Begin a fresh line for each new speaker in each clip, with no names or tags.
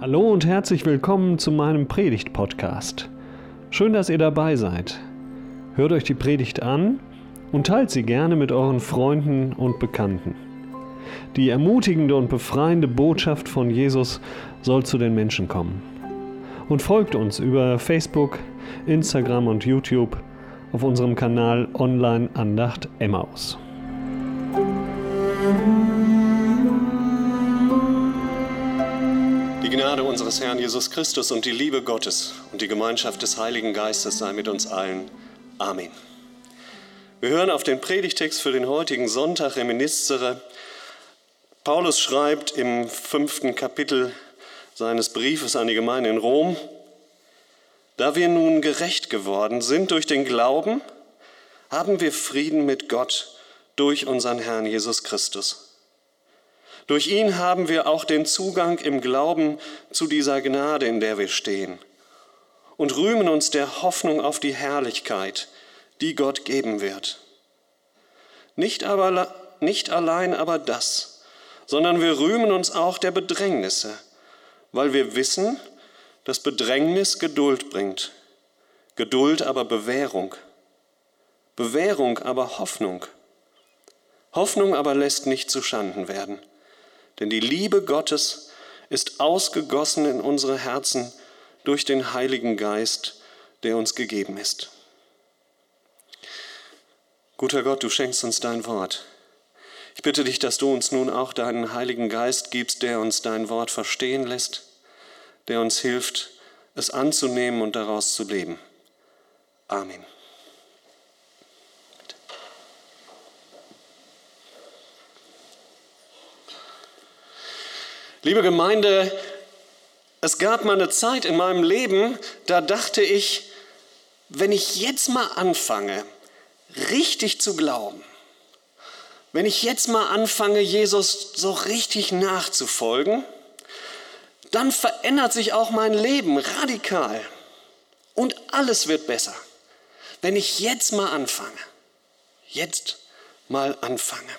Hallo und herzlich willkommen zu meinem Predigt-Podcast. Schön, dass ihr dabei seid. Hört euch die Predigt an und teilt sie gerne mit euren Freunden und Bekannten. Die ermutigende und befreiende Botschaft von Jesus soll zu den Menschen kommen. Und folgt uns über Facebook, Instagram und YouTube auf unserem Kanal Online Andacht Emmaus.
Gnade unseres Herrn Jesus Christus und die Liebe Gottes und die Gemeinschaft des Heiligen Geistes sei mit uns allen. Amen. Wir hören auf den Predigtext für den heutigen Sonntag Reminiscere. Paulus schreibt im fünften Kapitel seines Briefes an die Gemeinde in Rom, da wir nun gerecht geworden sind durch den Glauben, haben wir Frieden mit Gott durch unseren Herrn Jesus Christus. Durch ihn haben wir auch den Zugang im Glauben zu dieser Gnade, in der wir stehen, und rühmen uns der Hoffnung auf die Herrlichkeit, die Gott geben wird. Nicht, aber, nicht allein aber das, sondern wir rühmen uns auch der Bedrängnisse, weil wir wissen, dass Bedrängnis Geduld bringt, Geduld aber Bewährung, Bewährung aber Hoffnung, Hoffnung aber lässt nicht zu Schanden werden, denn die Liebe Gottes ist ausgegossen in unsere Herzen durch den Heiligen Geist, der uns gegeben ist. Guter Gott, du schenkst uns dein Wort. Ich bitte dich, dass du uns nun auch deinen Heiligen Geist gibst, der uns dein Wort verstehen lässt der uns hilft, es anzunehmen und daraus zu leben. Amen. Liebe Gemeinde, es gab mal eine Zeit in meinem Leben, da dachte ich, wenn ich jetzt mal anfange, richtig zu glauben, wenn ich jetzt mal anfange, Jesus so richtig nachzufolgen, dann verändert sich auch mein Leben radikal und alles wird besser. Wenn ich jetzt mal anfange, jetzt mal anfange.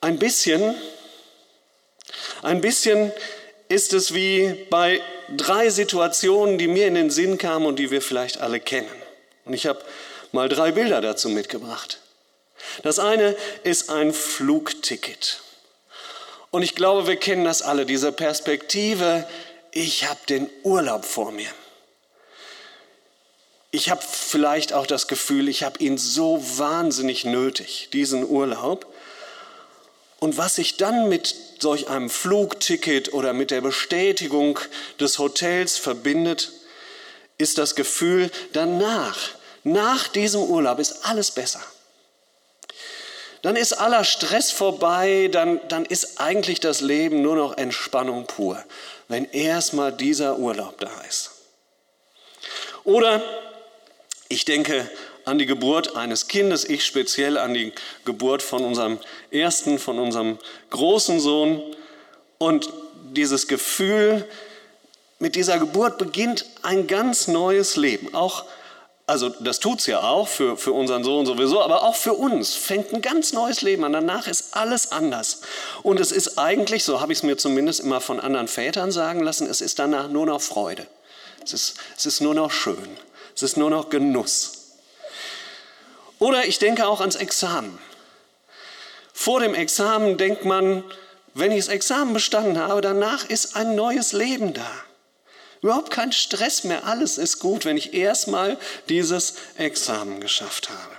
Ein bisschen, ein bisschen ist es wie bei drei Situationen, die mir in den Sinn kamen und die wir vielleicht alle kennen. Und ich habe mal drei Bilder dazu mitgebracht. Das eine ist ein Flugticket. Und ich glaube, wir kennen das alle, diese Perspektive, ich habe den Urlaub vor mir. Ich habe vielleicht auch das Gefühl, ich habe ihn so wahnsinnig nötig, diesen Urlaub. Und was sich dann mit solch einem Flugticket oder mit der Bestätigung des Hotels verbindet, ist das Gefühl, danach, nach diesem Urlaub ist alles besser dann ist aller Stress vorbei, dann, dann ist eigentlich das Leben nur noch Entspannung pur, wenn erstmal dieser Urlaub da ist. Oder ich denke an die Geburt eines Kindes, ich speziell an die Geburt von unserem ersten, von unserem großen Sohn. Und dieses Gefühl, mit dieser Geburt beginnt ein ganz neues Leben, auch also das tut es ja auch für, für unseren Sohn sowieso, aber auch für uns fängt ein ganz neues Leben an. Danach ist alles anders. Und es ist eigentlich, so habe ich es mir zumindest immer von anderen Vätern sagen lassen, es ist danach nur noch Freude. Es ist, es ist nur noch schön. Es ist nur noch Genuss. Oder ich denke auch ans Examen. Vor dem Examen denkt man, wenn ich das Examen bestanden habe, danach ist ein neues Leben da. Überhaupt kein Stress mehr, alles ist gut, wenn ich erstmal dieses Examen geschafft habe.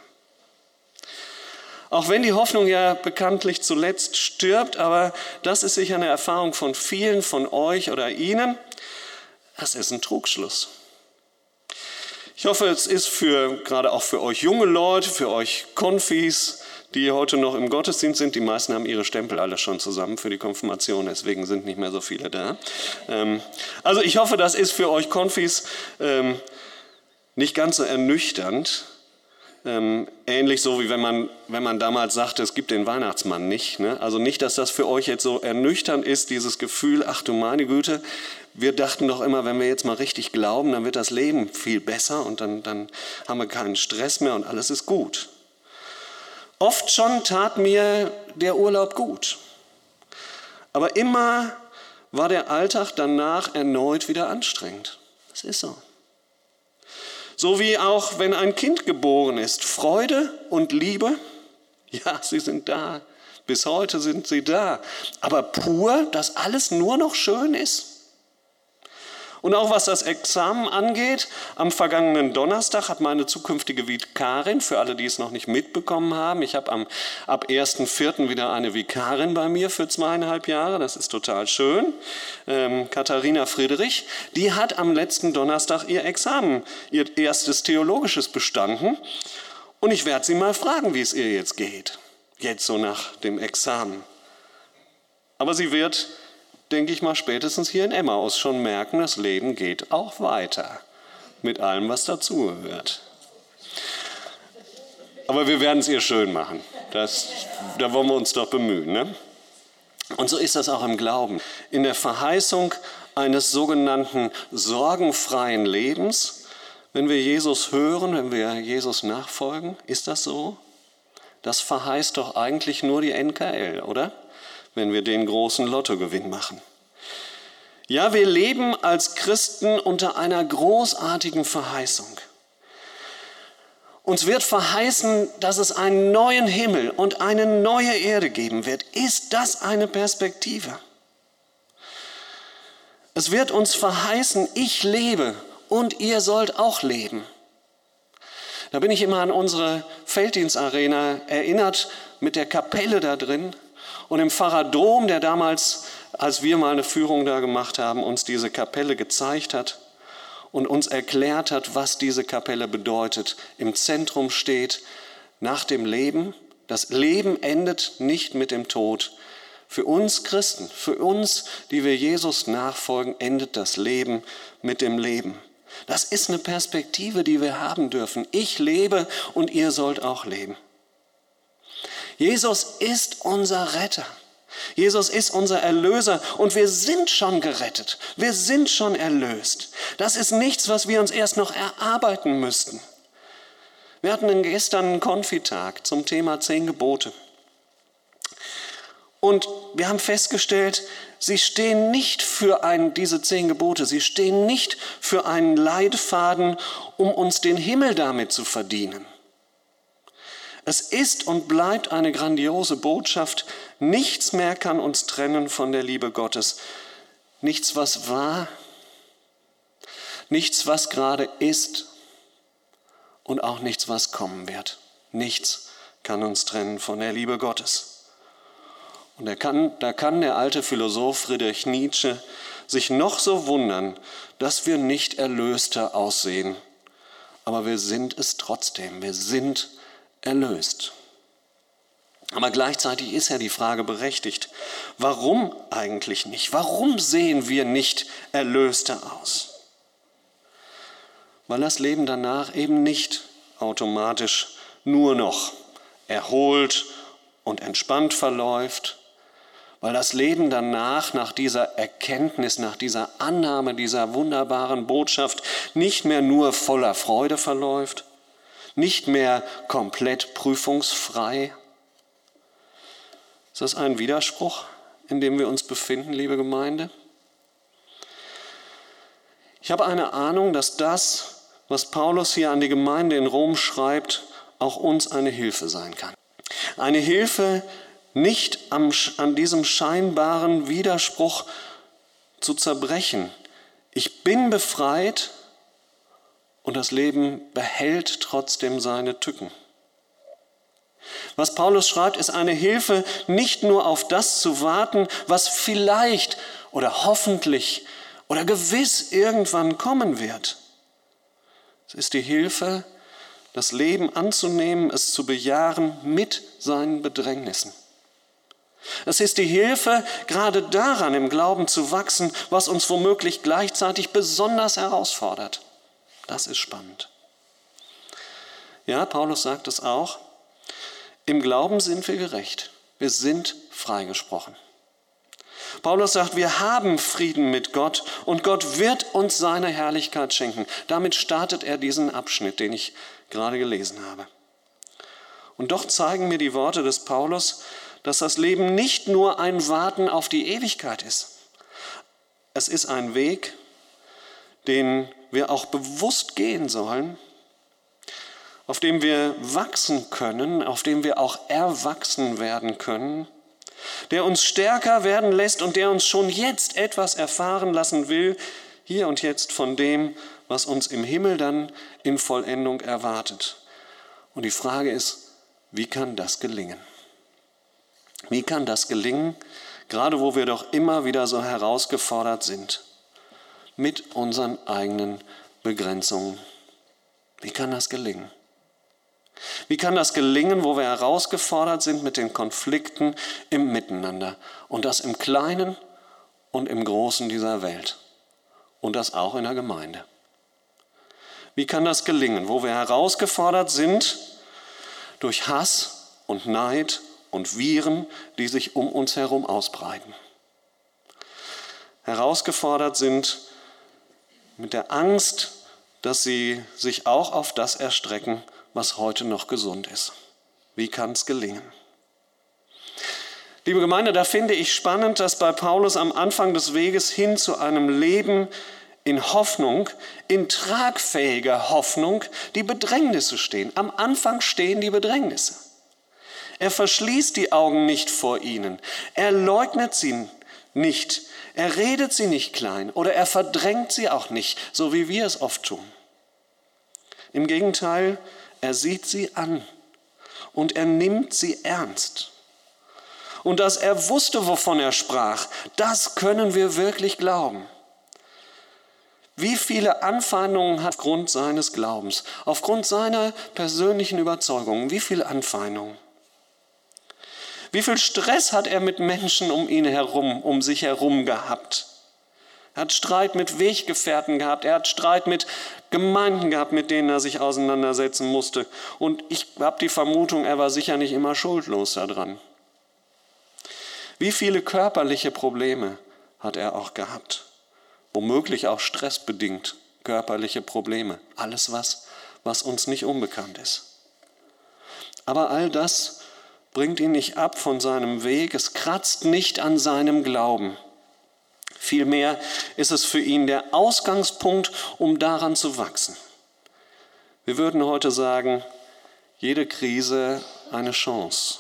Auch wenn die Hoffnung ja bekanntlich zuletzt stirbt, aber das ist sicher eine Erfahrung von vielen von euch oder Ihnen, das ist ein Trugschluss. Ich hoffe, es ist für, gerade auch für euch junge Leute, für euch Konfis, die heute noch im Gottesdienst sind. Die meisten haben ihre Stempel alle schon zusammen für die Konfirmation, deswegen sind nicht mehr so viele da. Ähm, also ich hoffe, das ist für euch Konfis ähm, nicht ganz so ernüchternd. Ähm, ähnlich so wie wenn man, wenn man damals sagte, es gibt den Weihnachtsmann nicht. Ne? Also nicht, dass das für euch jetzt so ernüchternd ist, dieses Gefühl, ach du meine Güte, wir dachten doch immer, wenn wir jetzt mal richtig glauben, dann wird das Leben viel besser und dann, dann haben wir keinen Stress mehr und alles ist gut. Oft schon tat mir der Urlaub gut. Aber immer war der Alltag danach erneut wieder anstrengend. Das ist so. So wie auch wenn ein Kind geboren ist, Freude und Liebe, ja, sie sind da. Bis heute sind sie da. Aber pur, dass alles nur noch schön ist. Und auch was das Examen angeht, am vergangenen Donnerstag hat meine zukünftige Vikarin, für alle, die es noch nicht mitbekommen haben, ich habe am, ab 1.4. wieder eine Vikarin bei mir für zweieinhalb Jahre, das ist total schön, ähm, Katharina Friedrich, die hat am letzten Donnerstag ihr Examen, ihr erstes theologisches bestanden. Und ich werde sie mal fragen, wie es ihr jetzt geht, jetzt so nach dem Examen. Aber sie wird denke ich mal, spätestens hier in Emmaus schon merken, das Leben geht auch weiter. Mit allem, was dazugehört. Aber wir werden es ihr schön machen. Das, da wollen wir uns doch bemühen. Ne? Und so ist das auch im Glauben. In der Verheißung eines sogenannten sorgenfreien Lebens, wenn wir Jesus hören, wenn wir Jesus nachfolgen, ist das so? Das verheißt doch eigentlich nur die NKL, oder? Wenn wir den großen Lottogewinn machen. Ja, wir leben als Christen unter einer großartigen Verheißung. Uns wird verheißen, dass es einen neuen Himmel und eine neue Erde geben wird. Ist das eine Perspektive? Es wird uns verheißen, ich lebe und ihr sollt auch leben. Da bin ich immer an unsere Felddienstarena erinnert mit der Kapelle da drin und im Pfarrer Dom, der damals, als wir mal eine Führung da gemacht haben, uns diese Kapelle gezeigt hat und uns erklärt hat, was diese Kapelle bedeutet. Im Zentrum steht nach dem Leben. Das Leben endet nicht mit dem Tod. Für uns Christen, für uns, die wir Jesus nachfolgen, endet das Leben mit dem Leben. Das ist eine Perspektive, die wir haben dürfen. Ich lebe und ihr sollt auch leben. Jesus ist unser Retter. Jesus ist unser Erlöser und wir sind schon gerettet. Wir sind schon erlöst. Das ist nichts, was wir uns erst noch erarbeiten müssten. Wir hatten gestern einen Konfitag zum Thema zehn Gebote. Und wir haben festgestellt, sie stehen nicht für ein, diese zehn Gebote, sie stehen nicht für einen Leitfaden, um uns den Himmel damit zu verdienen. Es ist und bleibt eine grandiose Botschaft. Nichts mehr kann uns trennen von der Liebe Gottes. Nichts, was war, nichts, was gerade ist und auch nichts, was kommen wird. Nichts kann uns trennen von der Liebe Gottes. Und kann, da kann der alte Philosoph Friedrich Nietzsche sich noch so wundern, dass wir nicht erlöster aussehen. Aber wir sind es trotzdem. Wir sind erlöst. Aber gleichzeitig ist ja die Frage berechtigt, warum eigentlich nicht? Warum sehen wir nicht erlöster aus? Weil das Leben danach eben nicht automatisch nur noch erholt und entspannt verläuft, weil das Leben danach, nach dieser Erkenntnis, nach dieser Annahme dieser wunderbaren Botschaft nicht mehr nur voller Freude verläuft, nicht mehr komplett prüfungsfrei? Ist das ein Widerspruch, in dem wir uns befinden, liebe Gemeinde? Ich habe eine Ahnung, dass das, was Paulus hier an die Gemeinde in Rom schreibt, auch uns eine Hilfe sein kann. Eine Hilfe, nicht am, an diesem scheinbaren Widerspruch zu zerbrechen. Ich bin befreit, und das Leben behält trotzdem seine Tücken. Was Paulus schreibt, ist eine Hilfe, nicht nur auf das zu warten, was vielleicht oder hoffentlich oder gewiss irgendwann kommen wird. Es ist die Hilfe, das Leben anzunehmen, es zu bejahen mit seinen Bedrängnissen. Es ist die Hilfe, gerade daran im Glauben zu wachsen, was uns womöglich gleichzeitig besonders herausfordert. Das ist spannend. Ja, Paulus sagt es auch. Im Glauben sind wir gerecht. Wir sind freigesprochen. Paulus sagt, wir haben Frieden mit Gott und Gott wird uns seine Herrlichkeit schenken. Damit startet er diesen Abschnitt, den ich gerade gelesen habe. Und doch zeigen mir die Worte des Paulus, dass das Leben nicht nur ein Warten auf die Ewigkeit ist, es ist ein Weg, den wir auch bewusst gehen sollen, auf dem wir wachsen können, auf dem wir auch erwachsen werden können, der uns stärker werden lässt und der uns schon jetzt etwas erfahren lassen will, hier und jetzt von dem, was uns im Himmel dann in Vollendung erwartet. Und die Frage ist, wie kann das gelingen? Wie kann das gelingen, gerade wo wir doch immer wieder so herausgefordert sind mit unseren eigenen Begrenzungen? Wie kann das gelingen? Wie kann das gelingen, wo wir herausgefordert sind mit den Konflikten im Miteinander und das im Kleinen und im Großen dieser Welt und das auch in der Gemeinde? Wie kann das gelingen, wo wir herausgefordert sind durch Hass und Neid und Viren, die sich um uns herum ausbreiten? Herausgefordert sind mit der Angst, dass sie sich auch auf das erstrecken, was heute noch gesund ist. Wie kann es gelingen? Liebe Gemeinde, da finde ich spannend, dass bei Paulus am Anfang des Weges hin zu einem Leben in Hoffnung, in tragfähiger Hoffnung, die Bedrängnisse stehen. Am Anfang stehen die Bedrängnisse. Er verschließt die Augen nicht vor ihnen. Er leugnet sie nicht. Er redet sie nicht klein oder er verdrängt sie auch nicht, so wie wir es oft tun. Im Gegenteil, er sieht sie an und er nimmt sie ernst. Und dass er wusste, wovon er sprach, das können wir wirklich glauben. Wie viele Anfeindungen hat aufgrund seines Glaubens, aufgrund seiner persönlichen Überzeugungen, wie viele Anfeindungen? Wie viel Stress hat er mit Menschen um ihn herum, um sich herum gehabt? Er hat Streit mit Weggefährten gehabt, er hat Streit mit Gemeinden gehabt, mit denen er sich auseinandersetzen musste. Und ich habe die Vermutung, er war sicher nicht immer schuldlos daran. Wie viele körperliche Probleme hat er auch gehabt? Womöglich auch stressbedingt körperliche Probleme. Alles was, was uns nicht unbekannt ist. Aber all das bringt ihn nicht ab von seinem Weg. Es kratzt nicht an seinem Glauben. Vielmehr ist es für ihn der Ausgangspunkt, um daran zu wachsen. Wir würden heute sagen, jede Krise eine Chance.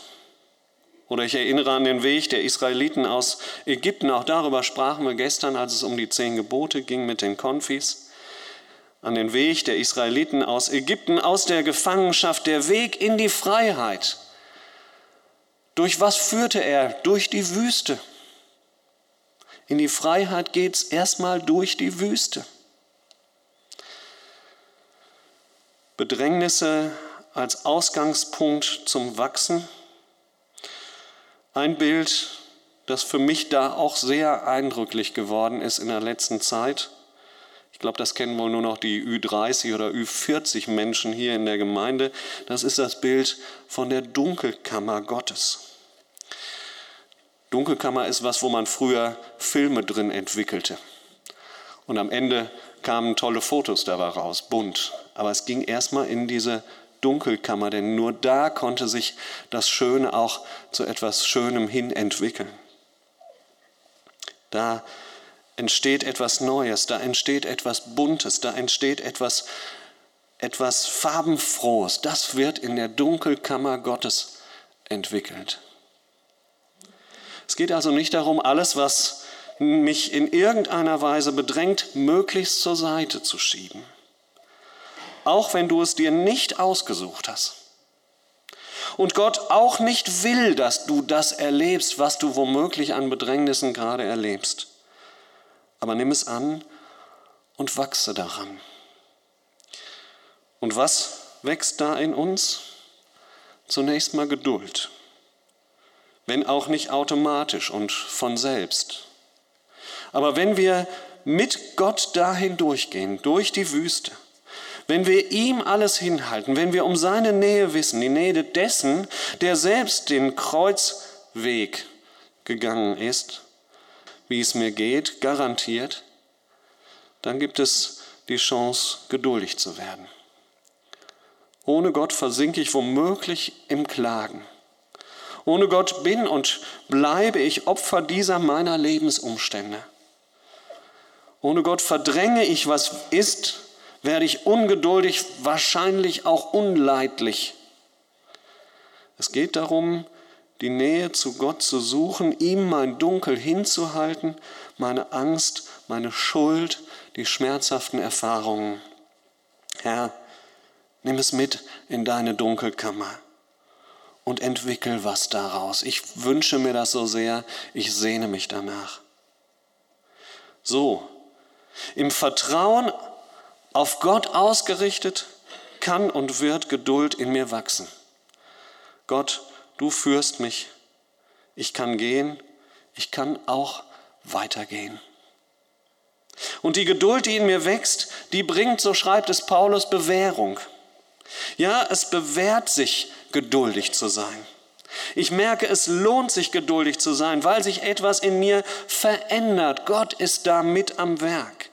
Oder ich erinnere an den Weg der Israeliten aus Ägypten. Auch darüber sprachen wir gestern, als es um die zehn Gebote ging mit den Konfis. An den Weg der Israeliten aus Ägypten, aus der Gefangenschaft, der Weg in die Freiheit. Durch was führte er? Durch die Wüste. In die Freiheit geht es erstmal durch die Wüste. Bedrängnisse als Ausgangspunkt zum Wachsen. Ein Bild, das für mich da auch sehr eindrücklich geworden ist in der letzten Zeit. Ich glaube, das kennen wohl nur noch die Ü30 oder Ü40 Menschen hier in der Gemeinde. Das ist das Bild von der Dunkelkammer Gottes. Dunkelkammer ist was, wo man früher Filme drin entwickelte. Und am Ende kamen tolle Fotos dabei raus, bunt. Aber es ging erstmal in diese Dunkelkammer, denn nur da konnte sich das Schöne auch zu etwas Schönem hin entwickeln. Da entsteht etwas Neues, da entsteht etwas Buntes, da entsteht etwas, etwas Farbenfrohes. Das wird in der Dunkelkammer Gottes entwickelt. Es geht also nicht darum, alles, was mich in irgendeiner Weise bedrängt, möglichst zur Seite zu schieben. Auch wenn du es dir nicht ausgesucht hast. Und Gott auch nicht will, dass du das erlebst, was du womöglich an Bedrängnissen gerade erlebst. Aber nimm es an und wachse daran. Und was wächst da in uns? Zunächst mal Geduld wenn auch nicht automatisch und von selbst. Aber wenn wir mit Gott dahin durchgehen, durch die Wüste, wenn wir ihm alles hinhalten, wenn wir um seine Nähe wissen, die Nähe dessen, der selbst den Kreuzweg gegangen ist, wie es mir geht, garantiert, dann gibt es die Chance, geduldig zu werden. Ohne Gott versinke ich womöglich im Klagen. Ohne Gott bin und bleibe ich Opfer dieser meiner Lebensumstände. Ohne Gott verdränge ich, was ist, werde ich ungeduldig, wahrscheinlich auch unleidlich. Es geht darum, die Nähe zu Gott zu suchen, ihm mein Dunkel hinzuhalten, meine Angst, meine Schuld, die schmerzhaften Erfahrungen. Herr, nimm es mit in deine Dunkelkammer und entwickel was daraus. Ich wünsche mir das so sehr, ich sehne mich danach. So, im Vertrauen auf Gott ausgerichtet, kann und wird Geduld in mir wachsen. Gott, du führst mich, ich kann gehen, ich kann auch weitergehen. Und die Geduld, die in mir wächst, die bringt, so schreibt es Paulus, Bewährung. Ja, es bewährt sich, geduldig zu sein. Ich merke, es lohnt sich, geduldig zu sein, weil sich etwas in mir verändert. Gott ist da mit am Werk.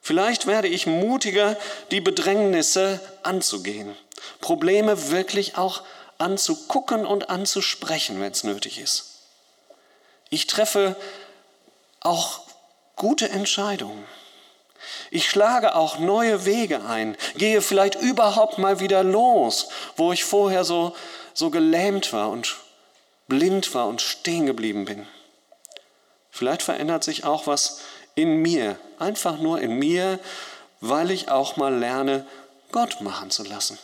Vielleicht werde ich mutiger, die Bedrängnisse anzugehen, Probleme wirklich auch anzugucken und anzusprechen, wenn es nötig ist. Ich treffe auch gute Entscheidungen. Ich schlage auch neue Wege ein, gehe vielleicht überhaupt mal wieder los, wo ich vorher so, so gelähmt war und blind war und stehen geblieben bin. Vielleicht verändert sich auch was in mir, einfach nur in mir, weil ich auch mal lerne, Gott machen zu lassen.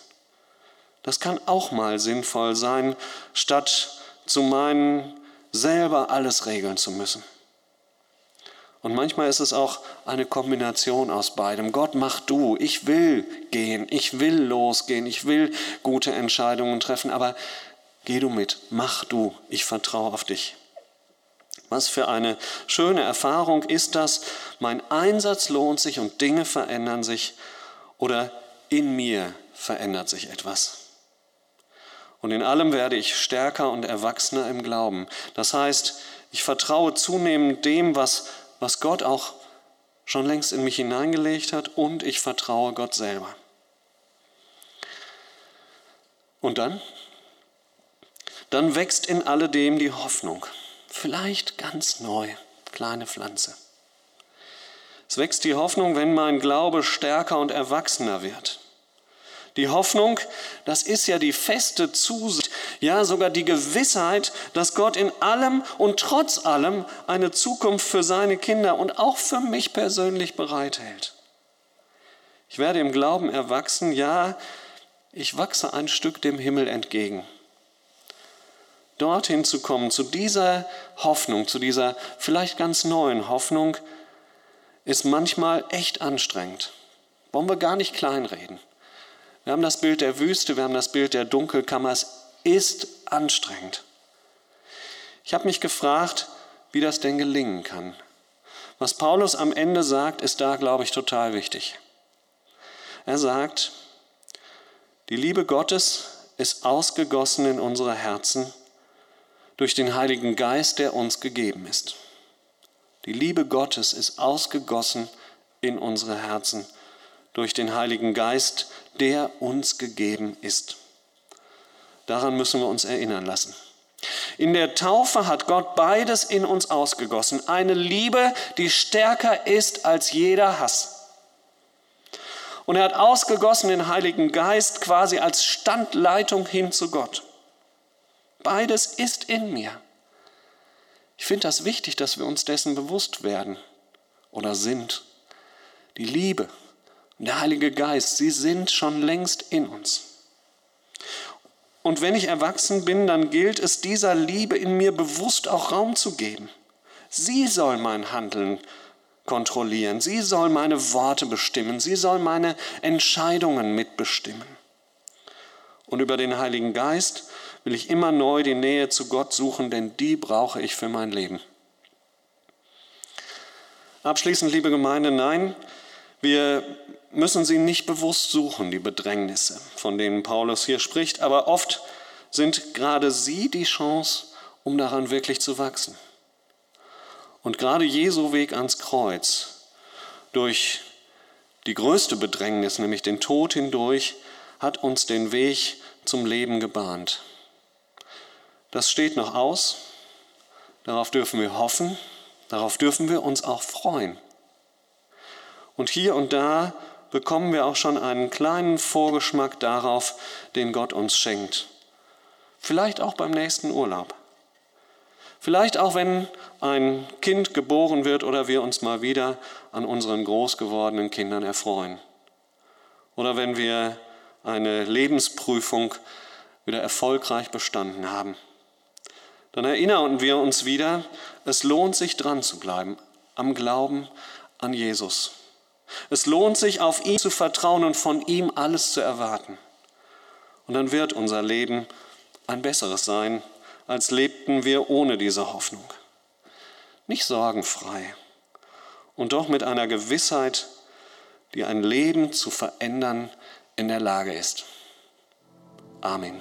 Das kann auch mal sinnvoll sein, statt zu meinen, selber alles regeln zu müssen. Und manchmal ist es auch eine Kombination aus beidem. Gott, mach du. Ich will gehen. Ich will losgehen. Ich will gute Entscheidungen treffen. Aber geh du mit. Mach du. Ich vertraue auf dich. Was für eine schöne Erfahrung ist das. Mein Einsatz lohnt sich und Dinge verändern sich oder in mir verändert sich etwas. Und in allem werde ich stärker und erwachsener im Glauben. Das heißt, ich vertraue zunehmend dem, was, was Gott auch schon längst in mich hineingelegt hat und ich vertraue Gott selber. Und dann? Dann wächst in alledem die Hoffnung vielleicht ganz neu, kleine Pflanze. Es wächst die Hoffnung, wenn mein Glaube stärker und erwachsener wird. Die Hoffnung, das ist ja die feste Zusicht, ja sogar die Gewissheit, dass Gott in allem und trotz allem eine Zukunft für seine Kinder und auch für mich persönlich bereithält. Ich werde im Glauben erwachsen, ja, ich wachse ein Stück dem Himmel entgegen dorthin zu kommen, zu dieser Hoffnung, zu dieser vielleicht ganz neuen Hoffnung, ist manchmal echt anstrengend. Wollen wir gar nicht kleinreden. Wir haben das Bild der Wüste, wir haben das Bild der Dunkelkammer. Es ist anstrengend. Ich habe mich gefragt, wie das denn gelingen kann. Was Paulus am Ende sagt, ist da, glaube ich, total wichtig. Er sagt, die Liebe Gottes ist ausgegossen in unsere Herzen durch den Heiligen Geist, der uns gegeben ist. Die Liebe Gottes ist ausgegossen in unsere Herzen durch den Heiligen Geist, der uns gegeben ist. Daran müssen wir uns erinnern lassen. In der Taufe hat Gott beides in uns ausgegossen. Eine Liebe, die stärker ist als jeder Hass. Und er hat ausgegossen den Heiligen Geist quasi als Standleitung hin zu Gott. Beides ist in mir. Ich finde das wichtig, dass wir uns dessen bewusst werden oder sind. Die Liebe der Heilige Geist, sie sind schon längst in uns. Und wenn ich erwachsen bin, dann gilt es, dieser Liebe in mir bewusst auch Raum zu geben. Sie soll mein Handeln kontrollieren. Sie soll meine Worte bestimmen. Sie soll meine Entscheidungen mitbestimmen. Und über den Heiligen Geist will ich immer neu die Nähe zu Gott suchen, denn die brauche ich für mein Leben. Abschließend, liebe Gemeinde, nein, wir müssen sie nicht bewusst suchen, die Bedrängnisse, von denen Paulus hier spricht, aber oft sind gerade sie die Chance, um daran wirklich zu wachsen. Und gerade Jesu Weg ans Kreuz, durch die größte Bedrängnis, nämlich den Tod hindurch, hat uns den Weg zum Leben gebahnt. Das steht noch aus. Darauf dürfen wir hoffen. Darauf dürfen wir uns auch freuen. Und hier und da bekommen wir auch schon einen kleinen Vorgeschmack darauf, den Gott uns schenkt. Vielleicht auch beim nächsten Urlaub. Vielleicht auch, wenn ein Kind geboren wird oder wir uns mal wieder an unseren groß gewordenen Kindern erfreuen. Oder wenn wir eine Lebensprüfung wieder erfolgreich bestanden haben. Dann erinnern wir uns wieder, es lohnt sich dran zu bleiben am Glauben an Jesus. Es lohnt sich, auf ihn zu vertrauen und von ihm alles zu erwarten. Und dann wird unser Leben ein besseres sein, als lebten wir ohne diese Hoffnung. Nicht sorgenfrei und doch mit einer Gewissheit, die ein Leben zu verändern in der Lage ist. Amen.